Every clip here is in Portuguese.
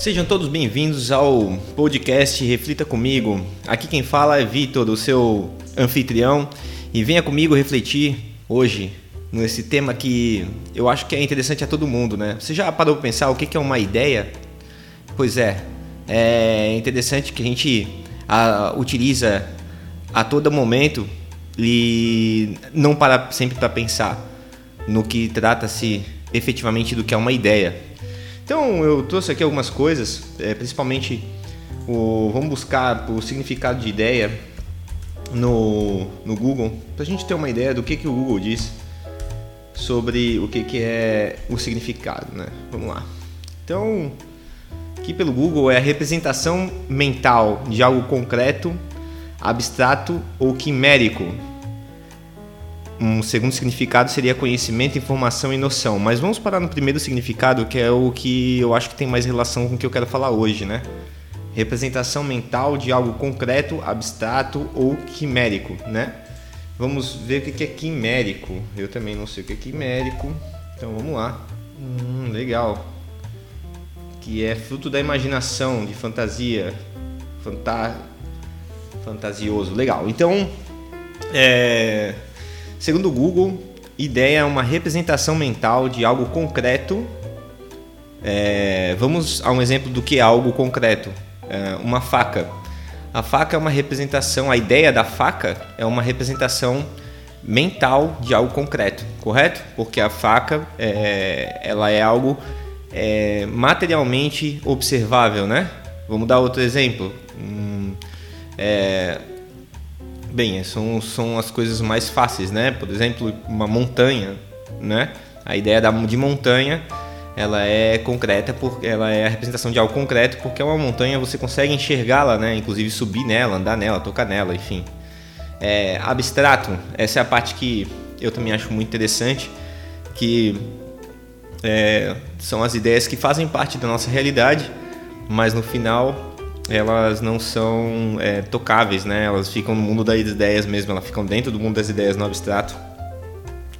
Sejam todos bem-vindos ao podcast Reflita Comigo. Aqui quem fala é Vitor, o seu anfitrião, e venha comigo refletir hoje nesse tema que eu acho que é interessante a todo mundo, né? Você já parou para pensar o que é uma ideia? Pois é, é interessante que a gente a, utiliza a todo momento e não para sempre para pensar no que trata-se efetivamente do que é uma ideia. Então eu trouxe aqui algumas coisas, é, principalmente o, vamos buscar o significado de ideia no, no Google, para a gente ter uma ideia do que, que o Google diz sobre o que, que é o significado. Né? Vamos lá. Então, aqui pelo Google é a representação mental de algo concreto, abstrato ou quimérico um segundo significado seria conhecimento, informação e noção. Mas vamos parar no primeiro significado, que é o que eu acho que tem mais relação com o que eu quero falar hoje, né? Representação mental de algo concreto, abstrato ou quimérico, né? Vamos ver o que é quimérico. Eu também não sei o que é quimérico. Então vamos lá. Hum, legal. Que é fruto da imaginação, de fantasia. Fanta... Fantasioso. Legal. Então, é Segundo o Google, ideia é uma representação mental de algo concreto. É, vamos a um exemplo do que é algo concreto. É, uma faca. A faca é uma representação, a ideia da faca é uma representação mental de algo concreto, correto? Porque a faca é, ela é algo é, materialmente observável, né? Vamos dar outro exemplo. Hum, é, Bem, são, são as coisas mais fáceis, né? Por exemplo, uma montanha, né? A ideia da, de montanha, ela é concreta porque ela é a representação de algo concreto, porque é uma montanha você consegue enxergá-la, né? Inclusive subir nela, andar nela, tocar nela, enfim. É, abstrato, essa é a parte que eu também acho muito interessante, que é, são as ideias que fazem parte da nossa realidade, mas no final elas não são é, tocáveis, né? Elas ficam no mundo das ideias mesmo, elas ficam dentro do mundo das ideias no abstrato,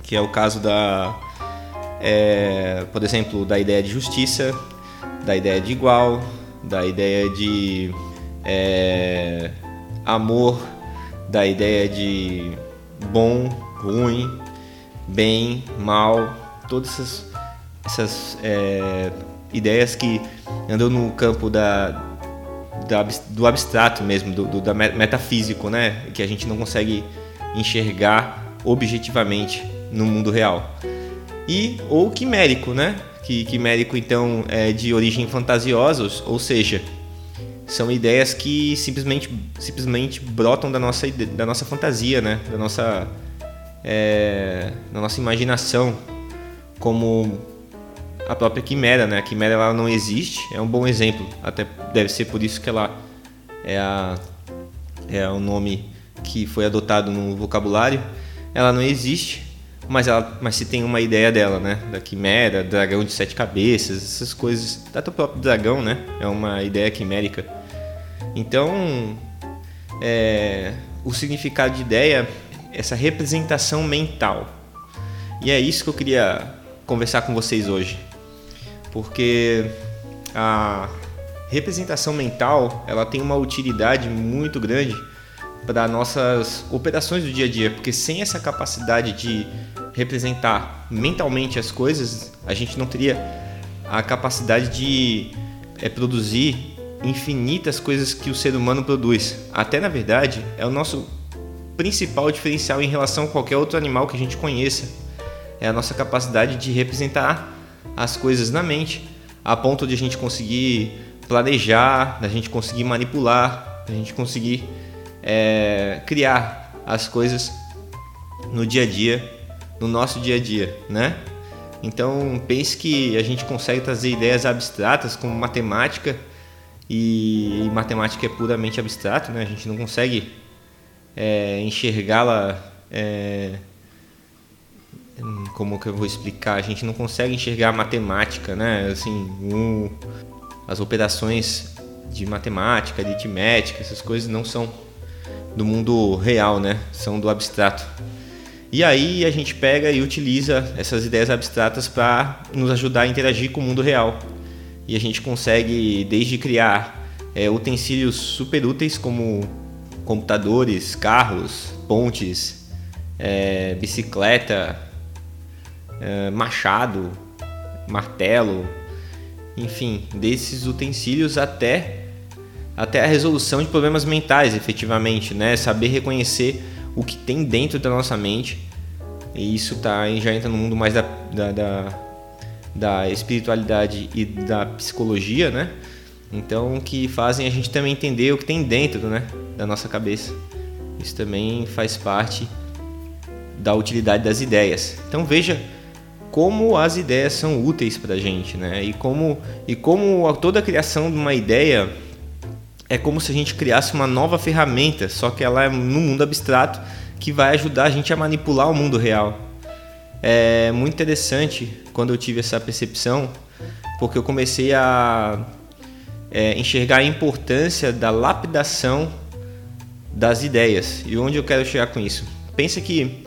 que é o caso da, é, por exemplo, da ideia de justiça, da ideia de igual, da ideia de é, amor, da ideia de bom, ruim, bem, mal, todas essas, essas é, ideias que andam no campo da do abstrato mesmo, do, do da metafísico, né? Que a gente não consegue enxergar objetivamente no mundo real. E ou quimérico, né? Que quimérico então é de origem fantasiosa, ou seja, são ideias que simplesmente simplesmente brotam da nossa da nossa fantasia, né? Da nossa é, da nossa imaginação, como a própria quimera, né? A quimera ela não existe, é um bom exemplo. Até deve ser por isso que ela é a é o nome que foi adotado no vocabulário. Ela não existe, mas ela mas se tem uma ideia dela, né? Da quimera, dragão de sete cabeças, essas coisas. Até o próprio dragão, né? É uma ideia quimérica. Então, é, o significado de ideia, essa representação mental. E é isso que eu queria conversar com vocês hoje porque a representação mental ela tem uma utilidade muito grande para nossas operações do dia a dia, porque sem essa capacidade de representar mentalmente as coisas, a gente não teria a capacidade de é, produzir infinitas coisas que o ser humano produz. Até na verdade, é o nosso principal diferencial em relação a qualquer outro animal que a gente conheça. É a nossa capacidade de representar as coisas na mente, a ponto de a gente conseguir planejar, da gente conseguir manipular, da gente conseguir é, criar as coisas no dia a dia, no nosso dia a dia, né? Então pense que a gente consegue trazer ideias abstratas como matemática e, matemática é puramente abstrato, né? A gente não consegue é, enxergá-la é, como que eu vou explicar? A gente não consegue enxergar a matemática, né? Assim, as operações de matemática, de aritmética, essas coisas não são do mundo real, né? São do abstrato. E aí a gente pega e utiliza essas ideias abstratas para nos ajudar a interagir com o mundo real. e a gente consegue desde criar é, utensílios super úteis como computadores, carros, pontes, é, bicicleta, é, machado, martelo, enfim, desses utensílios até até a resolução de problemas mentais, efetivamente, né? Saber reconhecer o que tem dentro da nossa mente e isso tá já entra no mundo mais da, da, da, da espiritualidade e da psicologia, né? Então que fazem a gente também entender o que tem dentro, né, da nossa cabeça. Isso também faz parte da utilidade das ideias. Então veja como as ideias são úteis para a gente, né? E como, e como toda a criação de uma ideia é como se a gente criasse uma nova ferramenta, só que ela é no mundo abstrato que vai ajudar a gente a manipular o mundo real. É muito interessante quando eu tive essa percepção, porque eu comecei a é, enxergar a importância da lapidação das ideias. E onde eu quero chegar com isso? Pensa que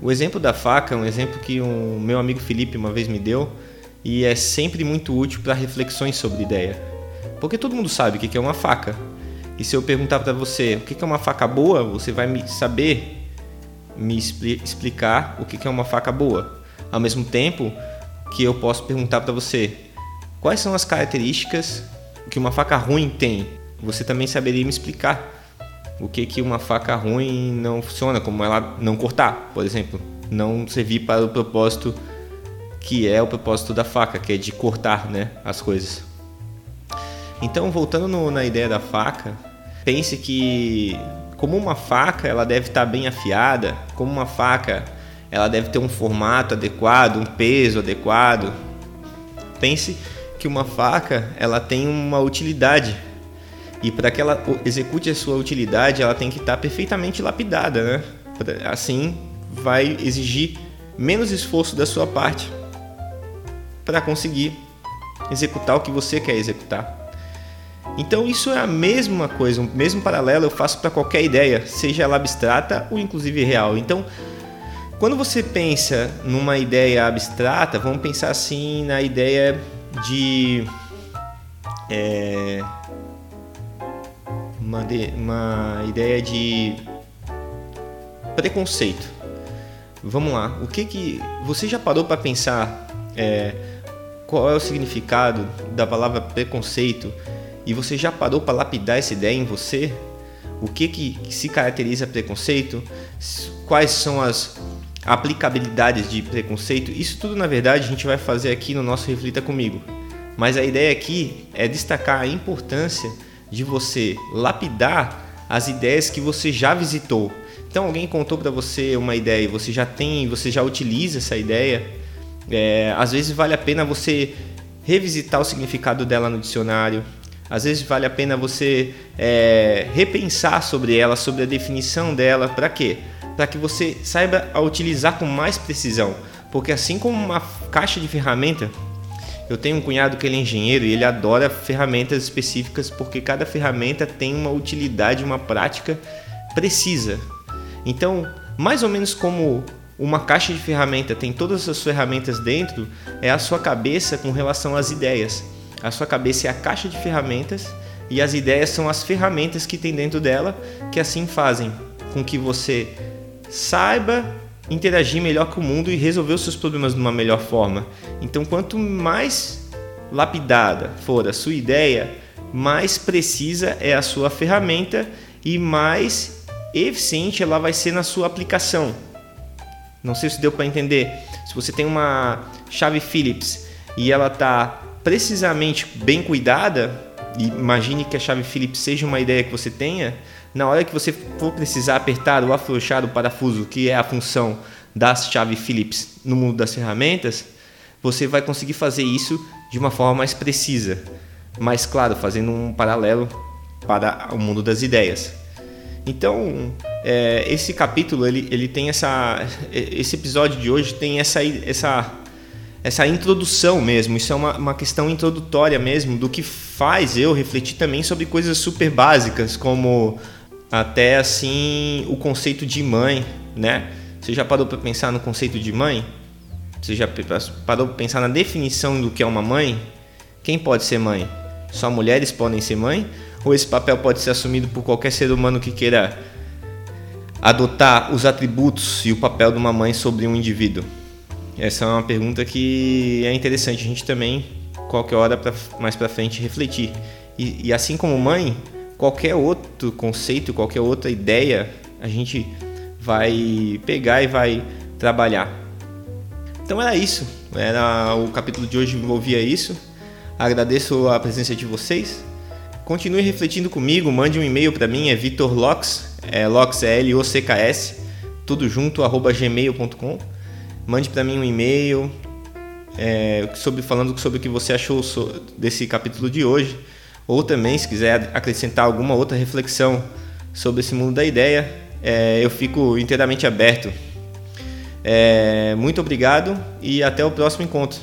o exemplo da faca é um exemplo que o meu amigo Felipe uma vez me deu e é sempre muito útil para reflexões sobre ideia. Porque todo mundo sabe o que é uma faca. E se eu perguntar para você o que é uma faca boa, você vai me saber me explicar o que é uma faca boa. Ao mesmo tempo que eu posso perguntar para você quais são as características que uma faca ruim tem. Você também saberia me explicar o que que uma faca ruim não funciona, como ela não cortar, por exemplo, não servir para o propósito que é o propósito da faca, que é de cortar, né, as coisas. Então, voltando no, na ideia da faca, pense que como uma faca, ela deve estar bem afiada, como uma faca, ela deve ter um formato adequado, um peso adequado. Pense que uma faca, ela tem uma utilidade e para que ela execute a sua utilidade, ela tem que estar perfeitamente lapidada, né? Assim, vai exigir menos esforço da sua parte para conseguir executar o que você quer executar. Então isso é a mesma coisa, o mesmo paralelo eu faço para qualquer ideia, seja ela abstrata ou inclusive real. Então, quando você pensa numa ideia abstrata, vamos pensar assim na ideia de é, uma, de, uma ideia de preconceito. Vamos lá, o que que você já parou para pensar é, qual é o significado da palavra preconceito e você já parou para lapidar essa ideia em você? O que que se caracteriza preconceito? Quais são as aplicabilidades de preconceito? Isso tudo na verdade a gente vai fazer aqui no nosso reflita comigo. Mas a ideia aqui é destacar a importância de você lapidar as ideias que você já visitou. Então alguém contou para você uma ideia e você já tem, você já utiliza essa ideia. É, às vezes vale a pena você revisitar o significado dela no dicionário. Às vezes vale a pena você é, repensar sobre ela, sobre a definição dela. Para quê? Para que você saiba a utilizar com mais precisão. Porque assim como uma caixa de ferramenta, eu tenho um cunhado que ele é engenheiro e ele adora ferramentas específicas porque cada ferramenta tem uma utilidade, uma prática precisa. Então, mais ou menos como uma caixa de ferramenta tem todas as ferramentas dentro, é a sua cabeça com relação às ideias. A sua cabeça é a caixa de ferramentas e as ideias são as ferramentas que tem dentro dela que assim fazem com que você saiba interagir melhor com o mundo e resolver os seus problemas de uma melhor forma. Então, quanto mais lapidada for a sua ideia, mais precisa é a sua ferramenta e mais eficiente ela vai ser na sua aplicação. Não sei se deu para entender. Se você tem uma chave Phillips e ela está precisamente bem cuidada, imagine que a chave Phillips seja uma ideia que você tenha, na hora que você for precisar apertar ou afrouxar o parafuso, que é a função da chave Phillips no mundo das ferramentas, você vai conseguir fazer isso de uma forma mais precisa. Mas, claro, fazendo um paralelo para o mundo das ideias. Então, é, esse capítulo, ele, ele tem essa... Esse episódio de hoje tem essa, essa, essa introdução mesmo. Isso é uma, uma questão introdutória mesmo do que faz eu refletir também sobre coisas super básicas, como até assim o conceito de mãe, né? Você já parou para pensar no conceito de mãe? Você já parou para pensar na definição do que é uma mãe? Quem pode ser mãe? Só mulheres podem ser mãe? Ou esse papel pode ser assumido por qualquer ser humano que queira adotar os atributos e o papel de uma mãe sobre um indivíduo? Essa é uma pergunta que é interessante a gente também, qualquer hora pra, mais para frente, refletir. E, e, assim como mãe, qualquer outro conceito, qualquer outra ideia, a gente vai pegar e vai trabalhar. Então era isso. Era o capítulo de hoje envolvia isso. Agradeço a presença de vocês. Continue refletindo comigo, mande um e-mail para mim, é vitorlocks, é Locks é L O C K S, tudo junto arroba gmail.com. Mande para mim um e-mail é, sobre falando sobre o que você achou desse capítulo de hoje, ou também se quiser acrescentar alguma outra reflexão sobre esse mundo da ideia, é, eu fico inteiramente aberto. É, muito obrigado e até o próximo encontro.